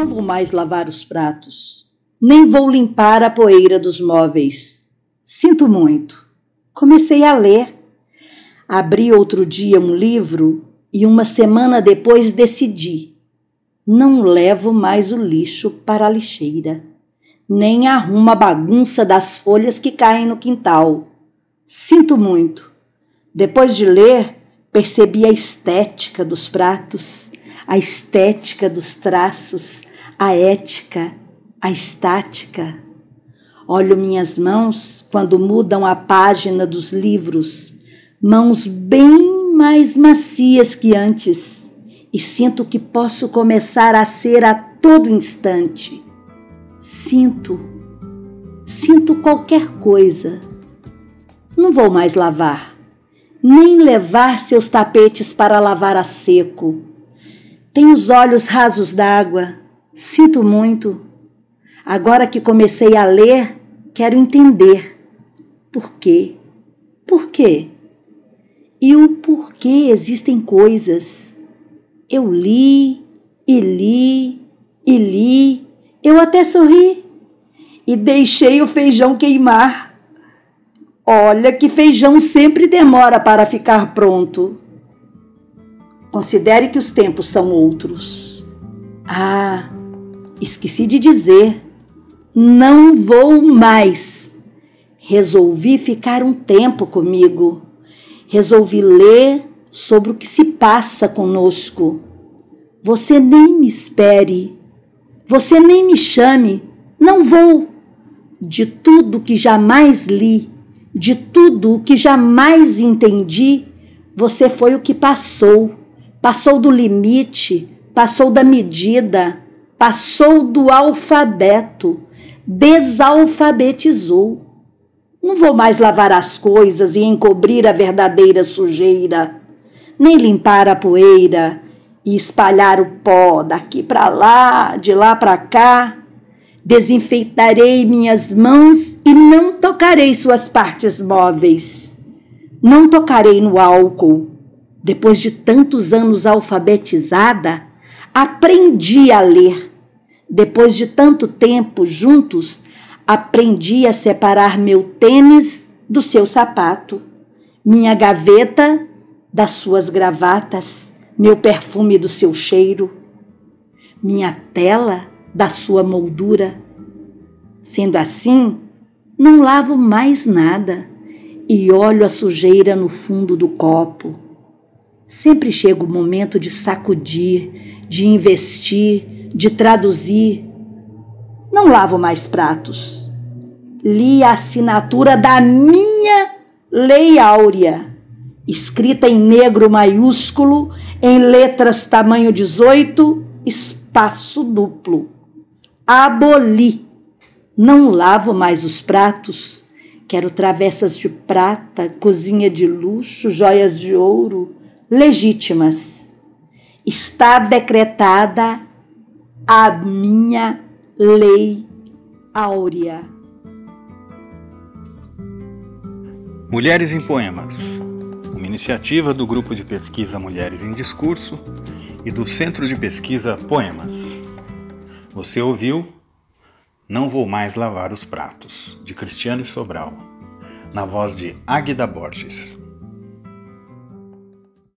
Não vou mais lavar os pratos, nem vou limpar a poeira dos móveis. Sinto muito. Comecei a ler. Abri outro dia um livro e uma semana depois decidi. Não levo mais o lixo para a lixeira, nem arrumo a bagunça das folhas que caem no quintal. Sinto muito. Depois de ler, percebi a estética dos pratos, a estética dos traços, a ética, a estática. Olho minhas mãos quando mudam a página dos livros, mãos bem mais macias que antes, e sinto que posso começar a ser a todo instante. Sinto, sinto qualquer coisa. Não vou mais lavar, nem levar seus tapetes para lavar a seco tenho os olhos rasos d'água, sinto muito. Agora que comecei a ler, quero entender. Por quê? Por quê? E o porquê existem coisas. Eu li, e li, e li, eu até sorri e deixei o feijão queimar. Olha que feijão sempre demora para ficar pronto. Considere que os tempos são outros. Ah, esqueci de dizer. Não vou mais. Resolvi ficar um tempo comigo. Resolvi ler sobre o que se passa conosco. Você nem me espere. Você nem me chame. Não vou. De tudo que jamais li, de tudo o que jamais entendi, você foi o que passou passou do limite, passou da medida, passou do alfabeto, desalfabetizou. Não vou mais lavar as coisas e encobrir a verdadeira sujeira, nem limpar a poeira e espalhar o pó daqui para lá, de lá para cá. Desinfeitarei minhas mãos e não tocarei suas partes móveis. Não tocarei no álcool, depois de tantos anos alfabetizada, aprendi a ler. Depois de tanto tempo juntos, aprendi a separar meu tênis do seu sapato, minha gaveta das suas gravatas, meu perfume do seu cheiro, minha tela da sua moldura. Sendo assim, não lavo mais nada e olho a sujeira no fundo do copo Sempre chega o momento de sacudir, de investir, de traduzir. Não lavo mais pratos. Li a assinatura da minha Lei Áurea, escrita em negro maiúsculo, em letras tamanho 18, espaço duplo. Aboli. Não lavo mais os pratos. Quero travessas de prata, cozinha de luxo, joias de ouro legítimas. Está decretada a minha lei áurea. Mulheres em Poemas, uma iniciativa do Grupo de Pesquisa Mulheres em Discurso e do Centro de Pesquisa Poemas. Você ouviu Não Vou Mais Lavar os Pratos, de Cristiano Sobral, na voz de Águida Borges.